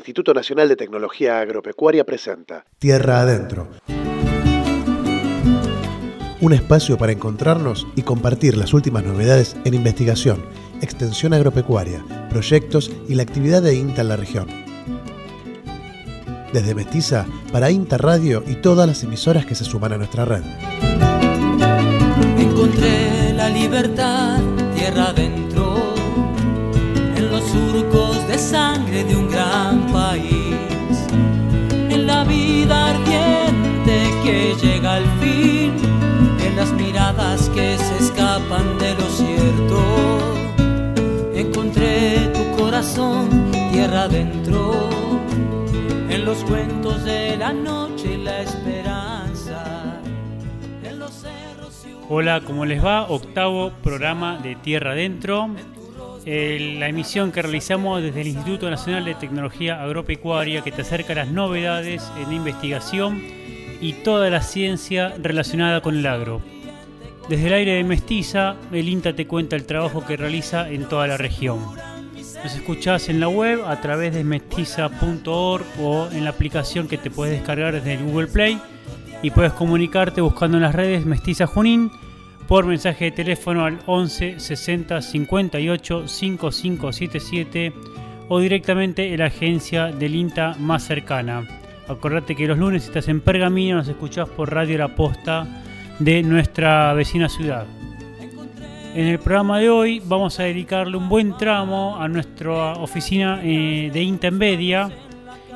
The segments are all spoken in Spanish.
Instituto Nacional de Tecnología Agropecuaria presenta Tierra Adentro. Un espacio para encontrarnos y compartir las últimas novedades en investigación, extensión agropecuaria, proyectos y la actividad de INTA en la región. Desde Mestiza para INTA Radio y todas las emisoras que se suman a nuestra red. Encontré la libertad tierra adentro, en los surcos de sangre de un gran país, en la vida ardiente que llega al fin, en las miradas que se escapan de lo cierto. Encontré tu corazón tierra adentro, en los cuentos de la noche la esperanza, en los cerros y Hola, ¿cómo les va? Octavo programa de Tierra Adentro. Eh, la emisión que realizamos desde el Instituto Nacional de Tecnología Agropecuaria que te acerca a las novedades en investigación y toda la ciencia relacionada con el agro. Desde el aire de Mestiza, el INTA te cuenta el trabajo que realiza en toda la región. Nos escuchás en la web a través de mestiza.org o en la aplicación que te puedes descargar desde el Google Play y puedes comunicarte buscando en las redes Mestiza Junín por mensaje de teléfono al 11 60 58 5577 o directamente en la agencia del INTA más cercana. Acordate que los lunes estás en Pergamino nos escuchás por Radio La Posta de nuestra vecina ciudad. En el programa de hoy vamos a dedicarle un buen tramo a nuestra oficina eh, de INTA en Bedia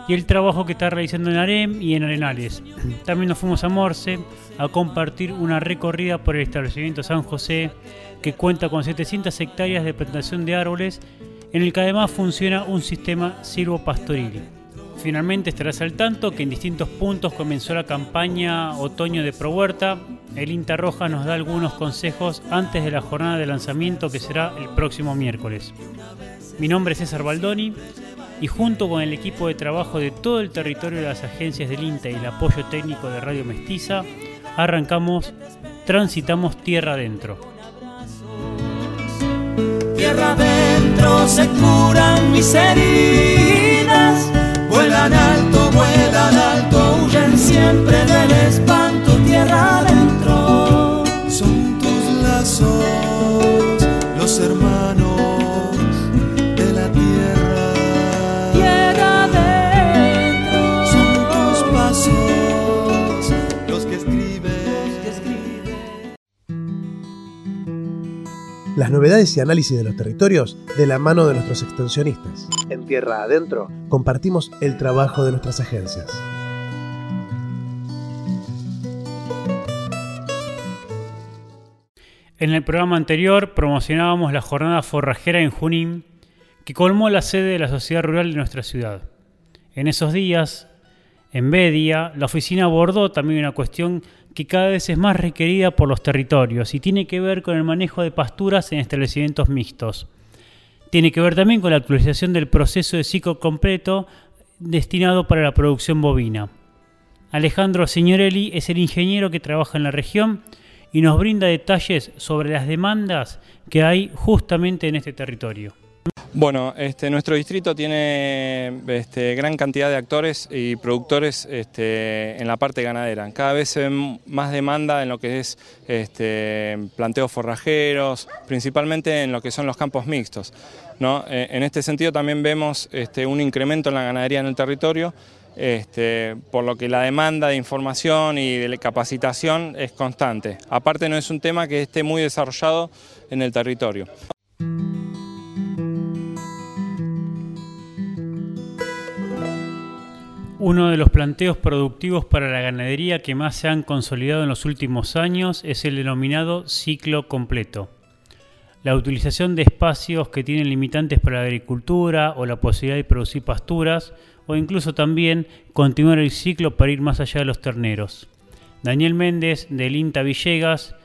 y el trabajo que está realizando en Arem y en Arenales. También nos fuimos a Morse a compartir una recorrida por el establecimiento San José que cuenta con 700 hectáreas de plantación de árboles en el que además funciona un sistema silvopastoril. Finalmente estarás al tanto que en distintos puntos comenzó la campaña Otoño de Pro Huerta. El INTA Roja nos da algunos consejos antes de la jornada de lanzamiento que será el próximo miércoles. Mi nombre es César Baldoni y junto con el equipo de trabajo de todo el territorio de las agencias del INTA y el apoyo técnico de Radio Mestiza, arrancamos Transitamos Tierra Adentro. Tierra adentro se curan mis heridas. Vuelan alto, vuelan alto, huyen siempre del espanto. Novedades y análisis de los territorios de la mano de nuestros extensionistas. En Tierra Adentro compartimos el trabajo de nuestras agencias. En el programa anterior promocionábamos la jornada forrajera en Junín, que colmó la sede de la sociedad rural de nuestra ciudad. En esos días, en Bedia, la oficina abordó también una cuestión que cada vez es más requerida por los territorios y tiene que ver con el manejo de pasturas en establecimientos mixtos. Tiene que ver también con la actualización del proceso de ciclo completo destinado para la producción bovina. Alejandro Signorelli es el ingeniero que trabaja en la región y nos brinda detalles sobre las demandas que hay justamente en este territorio. Bueno, este, nuestro distrito tiene este, gran cantidad de actores y productores este, en la parte ganadera. Cada vez se ve más demanda en lo que es planteos forrajeros, principalmente en lo que son los campos mixtos. ¿no? Eh, En este sentido también vemos un incremento en la ganadería en el territorio, por lo que la demanda de información y de capacitación es constante. Aparte no es un tema que esté muy desarrollado en el territorio. Uno de los planteos productivos para la ganadería que más se han consolidado en los últimos años es el denominado ciclo completo. La utilización de espacios que tienen limitantes para la agricultura o la posibilidad de producir pasturas o incluso también continuar el ciclo para ir más allá de los terneros. Daniel Méndez del INTA Villegas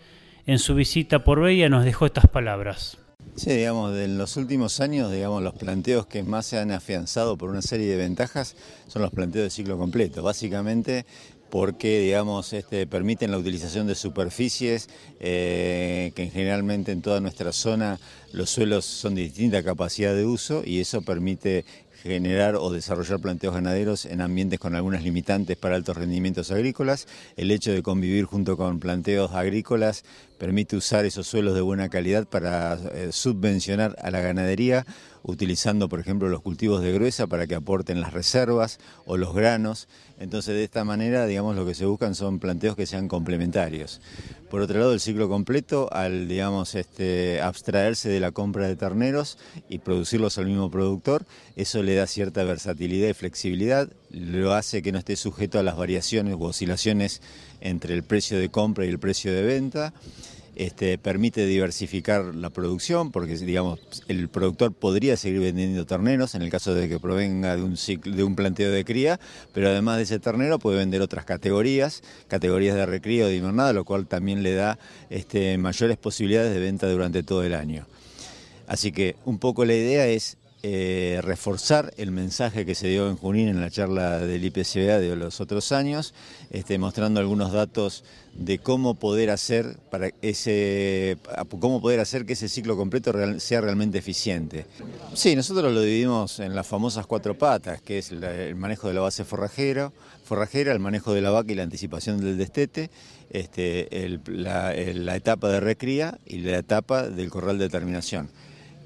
en su visita por Bedia nos dejó estas palabras. Sí, digamos, en los últimos años, digamos, los planteos que más se han afianzado por una serie de ventajas son los planteos de ciclo completo. Básicamente porque, digamos, este, permiten la utilización de superficies eh, que generalmente en toda nuestra zona los suelos son de distinta capacidad de uso y eso permite generar o desarrollar planteos ganaderos en ambientes con algunas limitantes para altos rendimientos agrícolas. El hecho de convivir junto con planteos agrícolas permite usar esos suelos de buena calidad para eh, subvencionar a la ganadería, utilizando por ejemplo los cultivos de gruesa para que aporten las reservas o los granos. Entonces de esta manera, digamos, lo que se buscan son planteos que sean complementarios. Por otro lado, el ciclo completo, al digamos, este, abstraerse de la compra de terneros y producirlos al mismo productor, eso le da cierta versatilidad y flexibilidad, lo hace que no esté sujeto a las variaciones u oscilaciones entre el precio de compra y el precio de venta. Este, permite diversificar la producción porque digamos el productor podría seguir vendiendo terneros en el caso de que provenga de un ciclo, de un planteo de cría, pero además de ese ternero puede vender otras categorías, categorías de recría o de invernada, lo cual también le da este, mayores posibilidades de venta durante todo el año. Así que un poco la idea es eh, reforzar el mensaje que se dio en Junín en la charla del IPCBA de los otros años, este, mostrando algunos datos de cómo poder hacer para ese cómo poder hacer que ese ciclo completo sea realmente eficiente. Sí, nosotros lo dividimos en las famosas cuatro patas, que es el manejo de la base forrajera, forrajera, el manejo de la vaca y la anticipación del destete, este, la, la etapa de recría y la etapa del corral de terminación.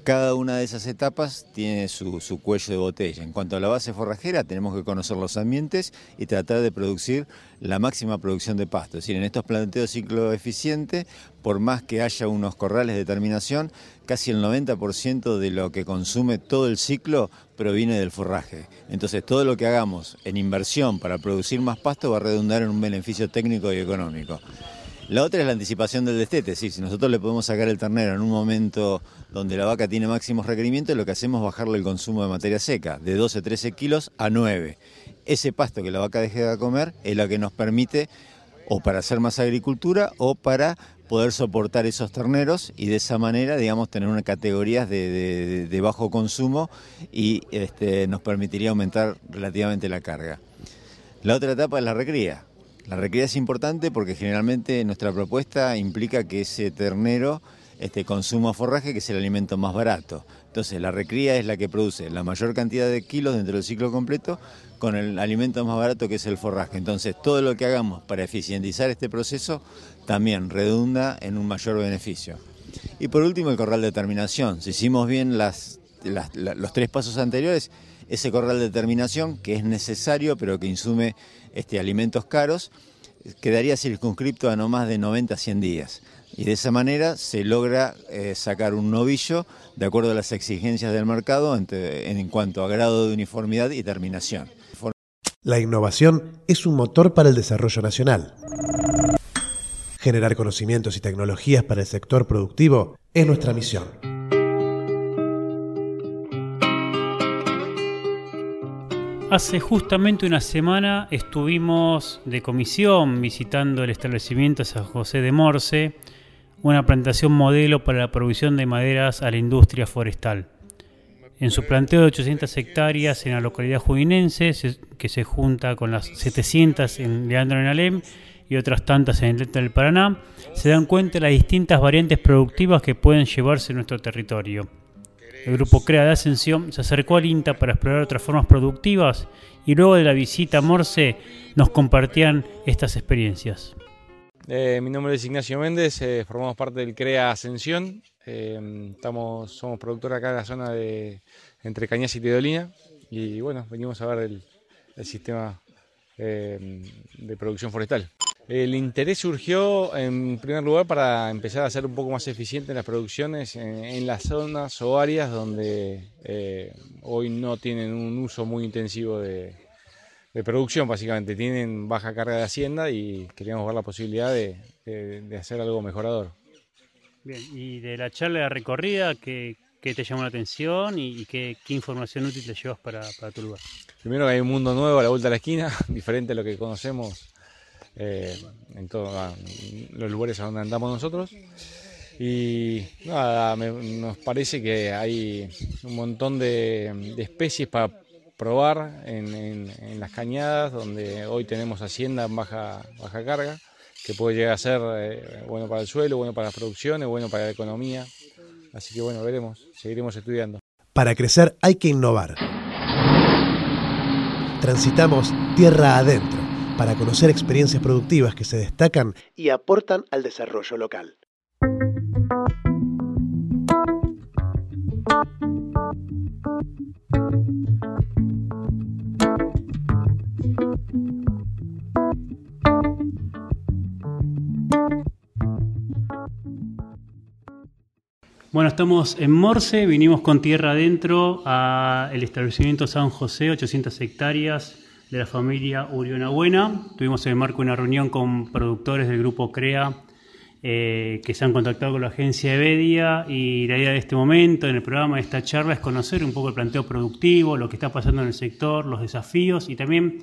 Cada una de esas etapas tiene su, cuello de botella. En cuanto a la base forrajera, tenemos que conocer los ambientes y tratar de producir la máxima producción de pasto. Es decir, en estos planteos ciclo eficiente, por más que haya unos corrales de terminación, casi el 90% de lo que consume todo el ciclo proviene del forraje. Entonces, todo lo que hagamos en inversión para producir más pasto va a redundar en un beneficio técnico y económico. La otra es la anticipación del destete, si nosotros le podemos sacar el ternero en un momento donde la vaca tiene máximos requerimientos, lo que hacemos es bajarle el consumo de materia seca, de 12 13 kilos a 9. Ese pasto que la vaca deje de comer es lo que nos permite o para hacer más agricultura o para poder soportar esos terneros y de esa manera, digamos, tener una categorías de, bajo consumo y este, nos permitiría aumentar relativamente la carga. La otra etapa es la recría. La recría es importante porque generalmente nuestra propuesta implica que ese ternero este, consuma forraje, que es el alimento más barato. Entonces la recría es la que produce la mayor cantidad de kilos dentro del ciclo completo con el alimento más barato que es el forraje. Entonces todo lo que hagamos para eficientizar este proceso también redunda en un mayor beneficio. Y por último el corral de terminación. Si hicimos bien los tres pasos anteriores, ese corral de terminación que es necesario pero que insume este, alimentos caros, quedaría circunscripto a no más de 90 a 100 días. Y de esa manera se logra eh, sacar un novillo de acuerdo a las exigencias del mercado en cuanto a grado de uniformidad y terminación. La innovación es un motor para el desarrollo nacional. Generar conocimientos y tecnologías para el sector productivo es nuestra misión. Hace justamente una semana estuvimos de comisión visitando el establecimiento San José de Morse, una plantación modelo para la producción de maderas a la industria forestal. En su planteo de 800 hectáreas en la localidad juinense, que se junta con las 700 en Leandro en Alem y otras tantas en el delta del Paraná, se dan cuenta de las distintas variantes productivas que pueden llevarse a nuestro territorio. El grupo CREA de Ascensión se acercó al INTA para explorar otras formas productivas y luego de la visita a Morse nos compartían estas experiencias. Eh, mi nombre es Ignacio Méndez, eh, formamos parte del CREA Ascensión. Eh, estamos, somos productores acá en la zona de entre Cañas y Teodolina y bueno, venimos a ver el sistema de producción forestal. El interés surgió en primer lugar para empezar a ser un poco más eficiente las producciones en, las zonas o áreas donde eh, hoy no tienen un uso muy intensivo de, producción, básicamente. Tienen baja carga de hacienda y queríamos ver la posibilidad de, hacer algo mejorador. Bien, y de la charla de recorrida, ¿qué, te llamó la atención y, qué, información útil te llevas para, para tu lugar? Primero que hay un mundo nuevo a la vuelta de la esquina, diferente a lo que conocemos eh, en todos ah, los lugares a donde andamos nosotros. Y nada, nos parece que hay un montón de, especies para probar en, las cañadas, donde hoy tenemos hacienda en baja, baja carga, que puede llegar a ser eh, bueno para el suelo, bueno para las producciones, bueno para la economía. Así que bueno, veremos, seguiremos estudiando. Para crecer hay que innovar. Transitamos tierra adentro para conocer experiencias productivas que se destacan y aportan al desarrollo local. Bueno, estamos en Morse, vinimos con tierra adentro al establecimiento San José, 800 hectáreas de la familia Uriona Buena. Tuvimos en el marco una reunión con productores del grupo CREA eh, que se han contactado con la agencia Evedia y la idea de este momento, en el programa de esta charla, es conocer un poco el planteo productivo, lo que está pasando en el sector, los desafíos y también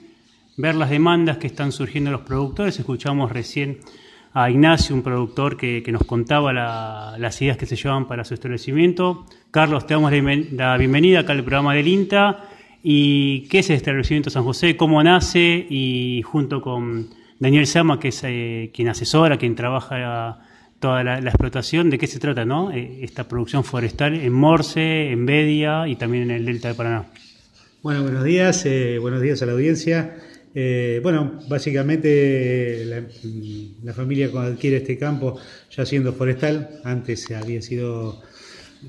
ver las demandas que están surgiendo los productores. Escuchamos recién a Ignacio, un productor que, nos contaba las ideas que se llevaban para su establecimiento. Carlos, te damos la bienvenida acá al programa del INTA. ¿Y qué es el establecimiento San José? ¿Cómo nace? Y junto con Daniel Sama, que es eh, quien asesora, quien trabaja toda la, explotación, ¿de qué se trata no? Eh, esta producción forestal en Morse, en Bedia y también en el Delta de Paraná. Bueno, buenos días, eh, buenos días a la audiencia. Eh, bueno, básicamente la, familia cuando adquiere este campo ya siendo forestal, antes había sido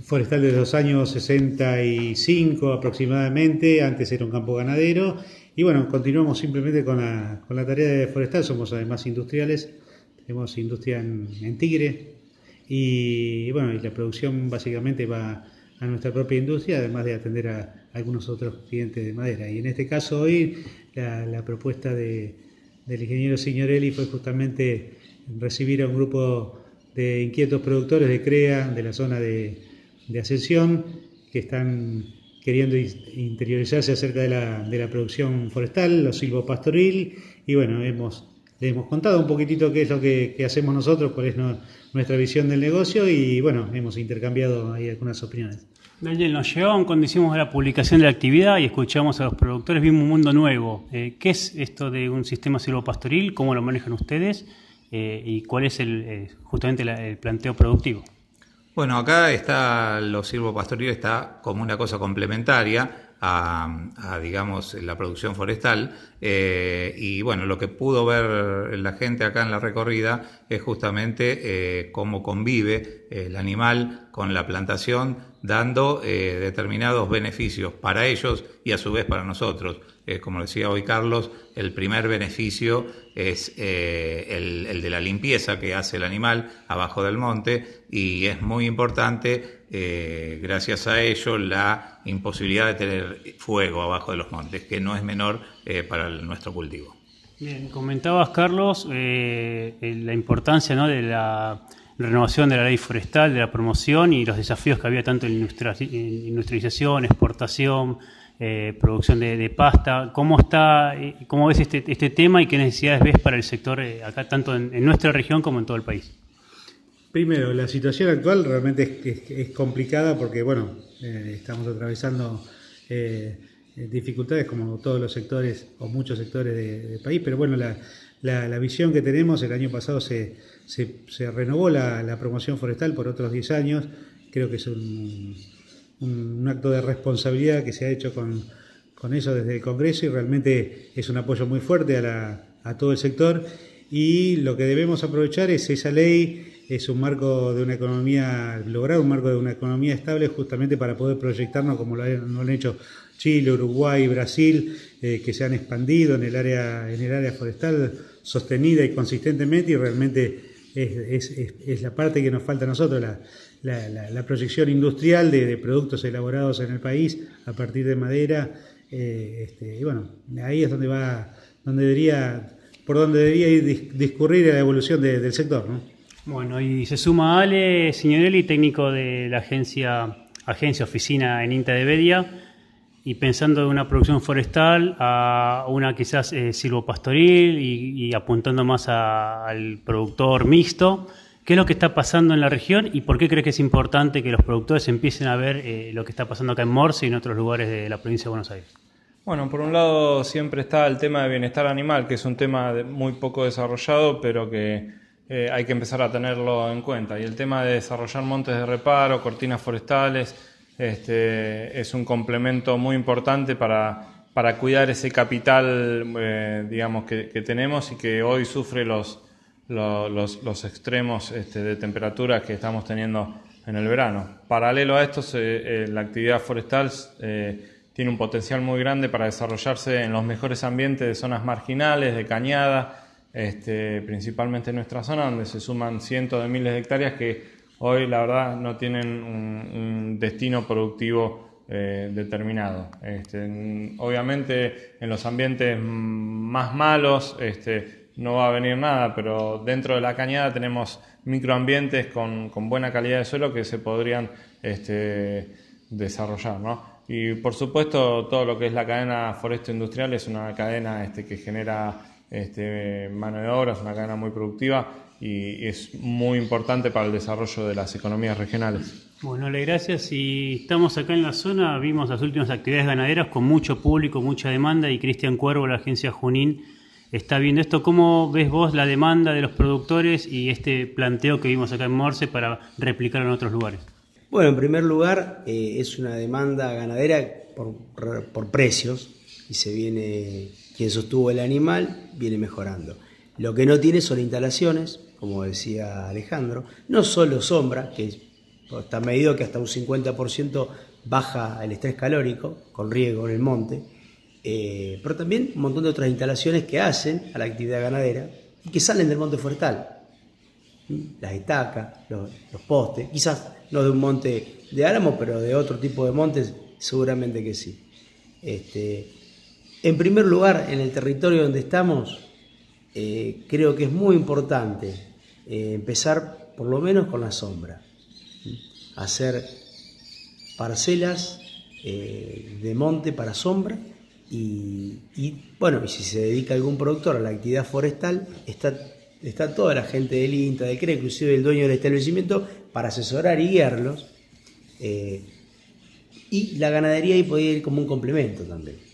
forestal desde los años 65 aproximadamente, antes era un campo ganadero y bueno, continuamos simplemente con la, con la tarea de forestal, somos además industriales, tenemos industria en, Tigre y bueno, y la producción básicamente va a nuestra propia industria, además de atender a algunos otros clientes de madera. Y en este caso hoy la, propuesta de, del ingeniero Signorelli fue justamente recibir a un grupo de inquietos productores de CREA de la zona de, de Ascensión que están queriendo interiorizarse acerca de la, de la producción forestal, los silvopastoril, y bueno, hemos, le hemos contado un poquitito qué es lo que, hacemos nosotros, cuál es nuestra visión del negocio, y bueno, hemos intercambiado ahí algunas opiniones. Daniel, nos llevaban cuando hicimos la publicación de la actividad y escuchamos a los productores, vimos un mundo nuevo. Eh, ¿Qué es esto de un sistema silvopastoril? ¿Cómo lo manejan ustedes? Eh, ¿Y cuál es el, eh, justamente el planteo productivo? Bueno, acá está lo silvopastoril está como una cosa complementaria a, digamos, la producción forestal. Eh, y bueno, lo que pudo ver la gente acá en la recorrida es justamente eh, cómo convive el animal con la plantación, dando eh, determinados beneficios para ellos y a su vez para nosotros. como decía hoy Carlos, el primer beneficio es el de la limpieza que hace el animal abajo del monte y es muy importante eh, gracias a ello, la imposibilidad de tener fuego abajo de los montes, que no es menor eh, para nuestro cultivo. Bien, comentabas, Carlos, eh, la importancia de la renovación de la ley forestal, de la promoción y los desafíos que había tanto en industrialización, exportación, producción de, pasta. ¿Cómo está, cómo ves este, este, tema y qué necesidades ves para el sector acá, tanto en nuestra región como en todo el país? Primero, la situación actual realmente es, complicada porque, bueno, eh, estamos atravesando eh, dificultades como todos los sectores o muchos sectores del país, pero bueno, la, visión que tenemos, el año pasado se, se, renovó la, promoción forestal por otros 10 años, creo que es un, un, acto de responsabilidad que se ha hecho con, con, eso desde el Congreso y realmente es un apoyo muy fuerte a, a todo el sector. Y lo que debemos aprovechar es esa ley es un marco de una economía, lograr un marco de una economía estable justamente para poder proyectarnos como lo han, hecho Chile, Uruguay, Brasil, eh, que se han expandido en el área, en el área forestal sostenida y consistentemente y realmente es, la parte que nos falta a nosotros, la, proyección industrial de, productos elaborados en el país a partir de madera. Eh, este, y bueno, ahí es donde va, donde debería, por donde debería ir discurrir la evolución del sector. ¿no? Bueno, y se suma Ale Signorelli, técnico de la agencia, agencia oficina en INTA de Bedia, y pensando en una producción forestal a una quizás eh, silvopastoril y, apuntando más al productor mixto. ¿Qué es lo que está pasando en la región y por qué crees que es importante que los productores empiecen a ver eh, lo que está pasando acá en Morse y en otros lugares de la provincia de Buenos Aires? Bueno, por un lado siempre está el tema de bienestar animal, que es un tema muy poco desarrollado, pero que eh, hay que empezar a tenerlo en cuenta. Y el tema de desarrollar montes de reparo, cortinas forestales, este, es un complemento muy importante para para cuidar ese capital, eh, digamos, que, tenemos y que hoy sufre los, los, los, extremos este, de temperatura que estamos teniendo en el verano. Paralelo a esto, eh, la actividad forestal tiene un potencial muy grande para desarrollarse en los mejores ambientes de zonas marginales, de cañada, este, principalmente en nuestra zona, donde se suman cientos de miles de hectáreas que hoy, la verdad, no tienen un destino productivo eh, determinado. Este, obviamente en los ambientes más malos este, no va a venir nada, pero dentro de la cañada tenemos microambientes con, buena calidad de suelo que se podrían este, desarrollar. Y por supuesto todo lo que es la cadena foresto industrial es una cadena que genera este, mano de obra, es una cadena muy productiva y es muy importante para el desarrollo de las economías regionales. Bueno, le gracias. Y estamos acá en la zona, vimos las últimas actividades ganaderas con mucho público, mucha demanda y Cristian Cuervo, la agencia Junín, está viendo esto. ¿Cómo ves vos la demanda de los productores y este planteo que vimos acá en Morse para replicar en otros lugares? Bueno, en primer lugar, eh, es una demanda ganadera por, por precios y se viene, quien sostuvo el animal viene mejorando. Lo que no tiene son instalaciones, como decía Alejandro, no solo sombra, que está medido que hasta un 50% baja el estrés calórico con riego en el monte, eh, pero también un montón de otras instalaciones que hacen a la actividad ganadera y que salen del monte forestal. Las estacas, los, postes, quizás no de un monte de álamo, pero de otro tipo de montes, seguramente que sí. Este, en primer lugar, en el territorio donde estamos, eh, creo que es muy importante eh, empezar por lo menos con la sombra hacer parcelas eh, de monte para sombra y, bueno, y si se dedica algún productor a la actividad forestal, está, está toda la gente del INTA, del CRE, inclusive el dueño del establecimiento, para asesorar y guiarlos. Y la ganadería ahí podría ir como un complemento también.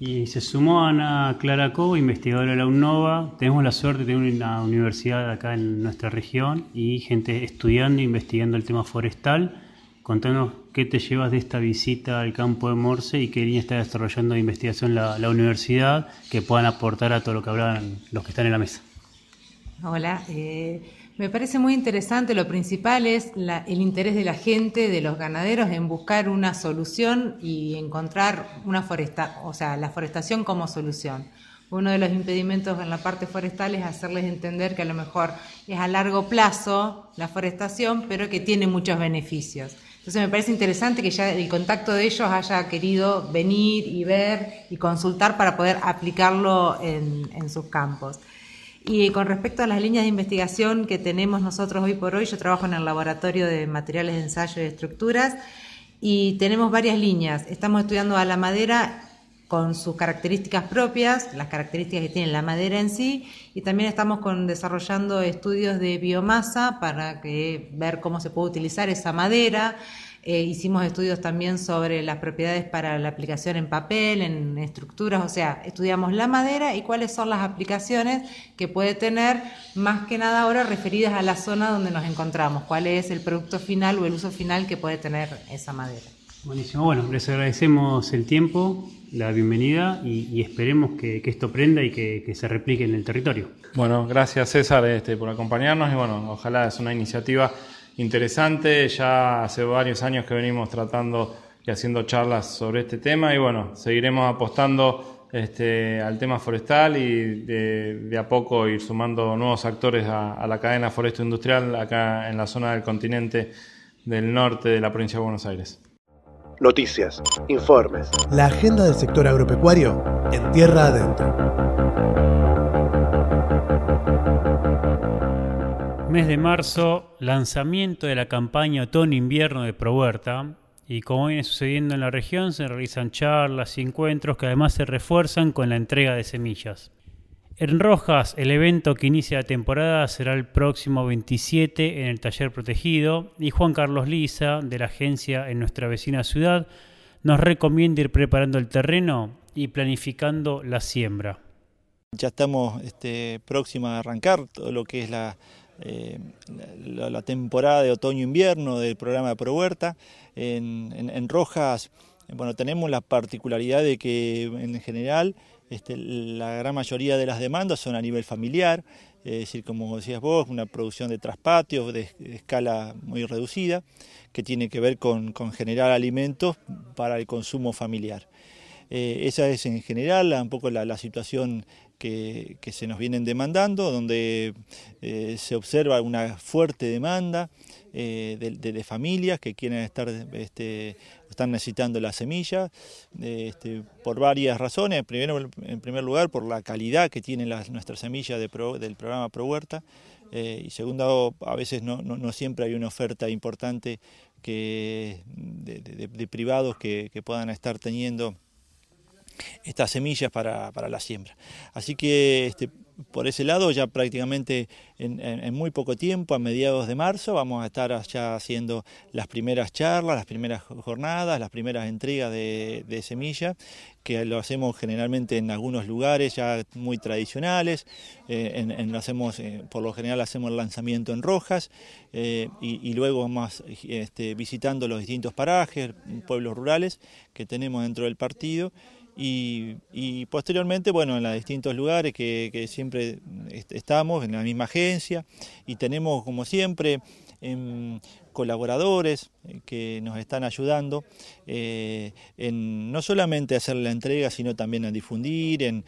Y se sumó Ana Clara Cobo, investigadora de la UNOVA. Tenemos la suerte de tener una universidad acá en nuestra región y gente estudiando e investigando el tema forestal. Contanos qué te llevas de esta visita al campo de Morse y qué línea está desarrollando de investigación la, universidad que puedan aportar a todo lo que hablan los que están en la mesa. Hola, eh, me parece muy interesante, lo principal es el interés de la gente, de los ganaderos, en buscar una solución y encontrar una foresta, o sea, la forestación como solución. Uno de los impedimentos en la parte forestal es hacerles entender que a lo mejor es a largo plazo la forestación, pero que tiene muchos beneficios. Entonces me parece interesante que ya el contacto de ellos haya querido venir y ver y consultar para poder aplicarlo en sus campos. Y con respecto a las líneas de investigación que tenemos nosotros hoy por hoy, yo trabajo en el laboratorio de materiales de ensayo y estructuras y tenemos varias líneas. Estamos estudiando a la madera con sus características propias, las características que tiene la madera en sí, y también estamos con, desarrollando estudios de biomasa para que, ver cómo se puede utilizar esa madera, eh, hicimos estudios también sobre las propiedades para la aplicación en papel, en estructuras, o sea, estudiamos la madera y cuáles son las aplicaciones que puede tener, más que nada ahora referidas a la zona donde nos encontramos, cuál es el producto final o el uso final que puede tener esa madera. Buenísimo, bueno, les agradecemos el tiempo, la bienvenida y, esperemos que, esto prenda y que, se replique en el territorio. Bueno, gracias César este, por acompañarnos y bueno, ojalá es una iniciativa interesante. Ya hace varios años que venimos tratando y haciendo charlas sobre este tema y bueno, seguiremos apostando este, al tema forestal y de, a poco ir sumando nuevos actores a, la cadena foresto industrial acá en la zona del continente del norte de la provincia de Buenos Aires. Noticias, informes. La agenda del sector agropecuario en tierra adentro. Mes de marzo, lanzamiento de la campaña otoño-invierno de ProHuerta. Y como viene sucediendo en la región, se realizan charlas y encuentros que además se refuerzan con la entrega de semillas. En Rojas, el evento que inicia la temporada será el próximo 27 en el taller protegido y Juan Carlos Lisa, de la agencia en nuestra vecina ciudad, nos recomienda ir preparando el terreno y planificando la siembra. Ya estamos este, próximos a arrancar todo lo que es la, eh, la, temporada de otoño-invierno del programa de ProHuerta. En, en, Rojas bueno, tenemos la particularidad de que en general este, la gran mayoría de las demandas son a nivel familiar, es decir, como decías vos, una producción de traspatios de, escala muy reducida, que tiene que ver con, generar alimentos para el consumo familiar. Eh, esa es en general un poco la, situación que, se nos vienen demandando, donde eh, se observa una fuerte demanda eh, de, familias que quieren estar, este, están necesitando la semilla, este, por varias razones. En primer lugar, por la calidad que tienen las, nuestras semillas del programa Pro Huerta. Eh, y segundo, a veces no, siempre hay una oferta importante de, privados que, puedan estar teniendo estas semillas para, la siembra. Así que este, por ese lado ya prácticamente en, muy poco tiempo, a mediados de marzo, vamos a estar ya haciendo las primeras charlas, las primeras jornadas, las primeras entregas de, de semilla, que lo hacemos generalmente en algunos lugares ya muy tradicionales, eh, en, lo hacemos, eh, por lo general hacemos el lanzamiento en Rojas eh, y, luego vamos este, visitando los distintos parajes, pueblos rurales que tenemos dentro del partido y, posteriormente, bueno, en los distintos lugares que, siempre estamos, en la misma agencia, y tenemos, como siempre, em, colaboradores eh, que nos están ayudando eh, en no solamente hacer la entrega, sino también en difundir, en,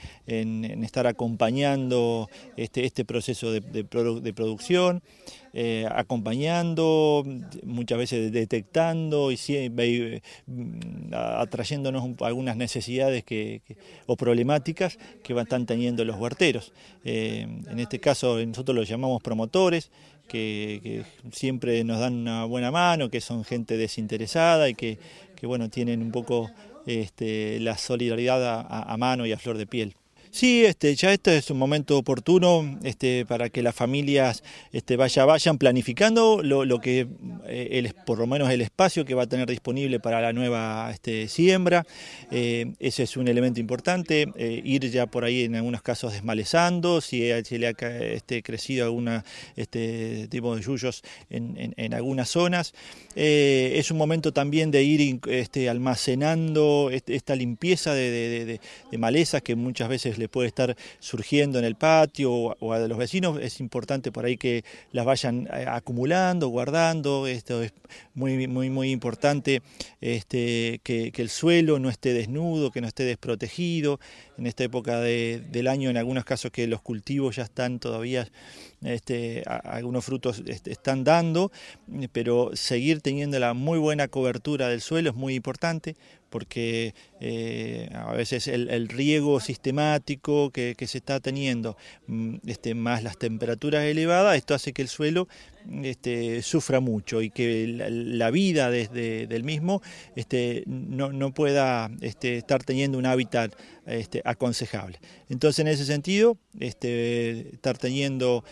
estar acompañando este, este proceso de, producción. Eh, acompañando, muchas veces detectando y eh, atrayéndonos algunas necesidades que, o problemáticas que están teniendo los huerteros. En este caso nosotros los llamamos promotores, que, siempre nos dan una buena mano, que son gente desinteresada y que, bueno, tienen un poco este, la solidaridad a mano y a flor de piel. Sí, este, ya este es un momento oportuno este, para que las familias este, vaya, vayan planificando lo, que eh, por lo menos el espacio que va a tener disponible para la nueva este, siembra. Eh, ese es un elemento importante. Eh, ir ya por ahí en algunos casos desmalezando, si se le ha este, crecido algún este, tipo de yuyos en, algunas zonas. es un momento también de ir este, almacenando esta limpieza de, de malezas que muchas veces le puede estar surgiendo en el patio o, a los vecinos, es importante por ahí que las vayan eh, acumulando, guardando, esto es muy, muy, muy importante este, que, el suelo no esté desnudo, que no esté desprotegido, en esta época del año en algunos casos que los cultivos ya están todavía, este, algunos frutos este, están dando, pero seguir teniendo la muy buena cobertura del suelo es muy importante porque eh, a veces el, riego sistemático que, se está teniendo, mm, este, más las temperaturas elevadas, esto hace que el suelo este, sufra mucho y que la, vida desde del mismo este, no, pueda este, estar teniendo un hábitat este, aconsejable. Entonces, en ese sentido, estar teniendo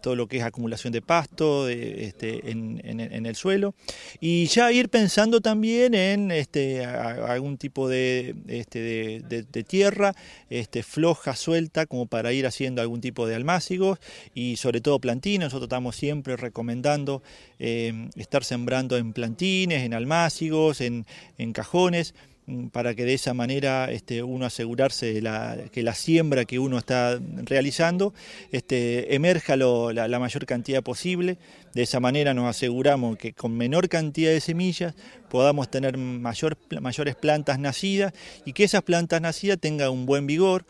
todo lo que es acumulación de pasto en, el suelo y ya ir pensando también en este, algún tipo de, este, de, tierra este, floja, suelta, como para ir haciendo algún tipo de almácigos y sobre todo plantinos. Nosotros estamos siempre recomendando eh, estar sembrando en plantines, en almácigos, en, en cajones Mm, para que de esa manera este, uno asegurarse de que la siembra que uno está realizando este, emerja la, mayor cantidad posible. De esa manera nos aseguramos que con menor cantidad de semillas podamos tener mayor, mayores plantas nacidas y que esas plantas nacidas tengan un buen vigor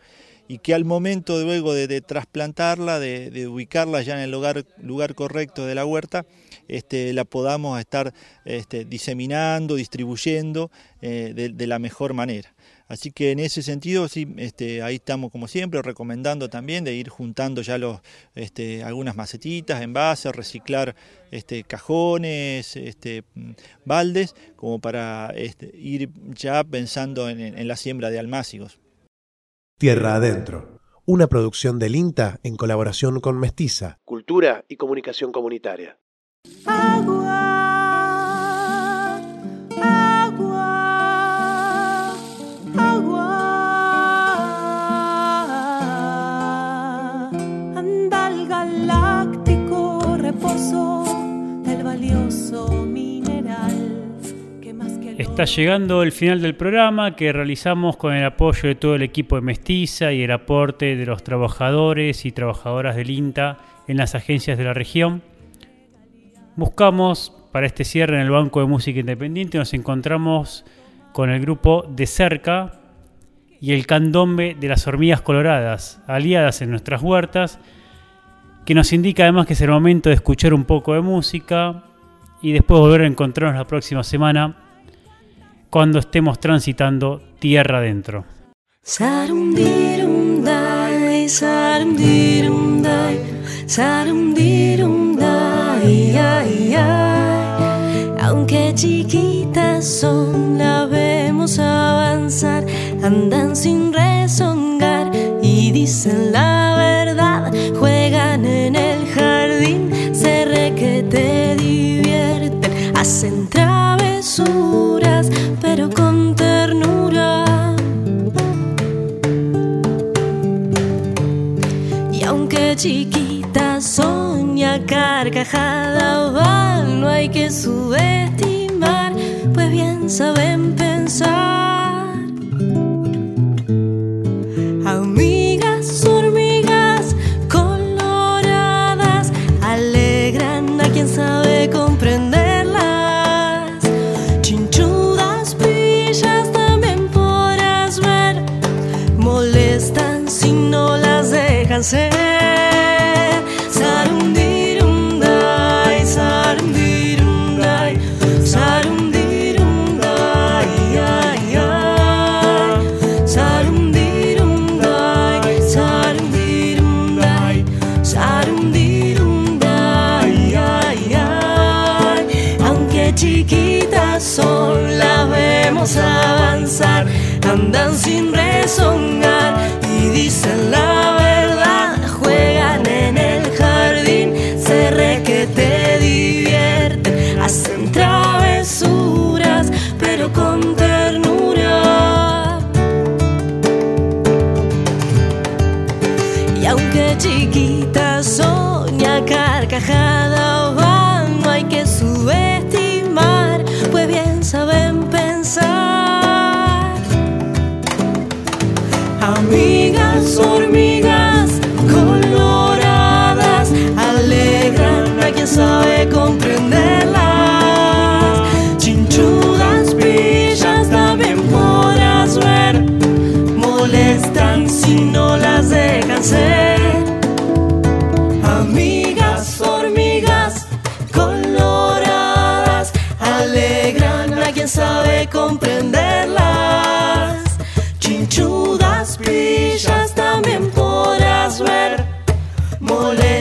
y que al momento luego de, trasplantarla, de, ubicarla ya en el lugar, lugar correcto de la huerta, este, la podamos estar este, diseminando, distribuyendo eh, de, la mejor manera. Así que en ese sentido, sí, este, ahí estamos como siempre recomendando también de ir juntando ya los, este, algunas macetitas, envases, reciclar cajones, este, baldes, como para ir ya pensando en, en la siembra de almácigos. Tierra Adentro, una producción del INTA en colaboración con Mestiza. Cultura y comunicación comunitaria. Agua, Llegando el final del programa que realizamos con el apoyo de todo el equipo de Mestiza y el aporte de los trabajadores y trabajadoras del INTA en las agencias de la región. Buscamos para este cierre en el Banco de Música Independiente, nos encontramos con el grupo De Cerca y el candombe de las hormigas coloradas, aliadas en nuestras huertas, que nos indica además que es el momento de escuchar un poco de música y después volver a encontrarnos la próxima semana cuando estemos transitando tierra adentro. Aunque chiquitas son, la vemos avanzar, andan sin rezongar y dicen la verdad, juegan en el jardín, se re que te divierten, hacen travesuras, Son, ya carcajada van, no hay que subestimar, pues bien saben pensar.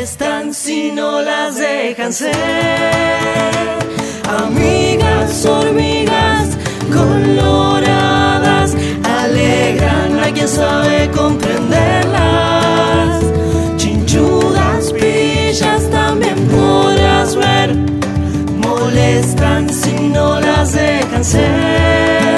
están si no las dejan ser. Amigas, hormigas, coloradas, alegran a quien sabe comprenderlas. Chinchudas, pillas, también podrás ver, molestan si no las dejan ser.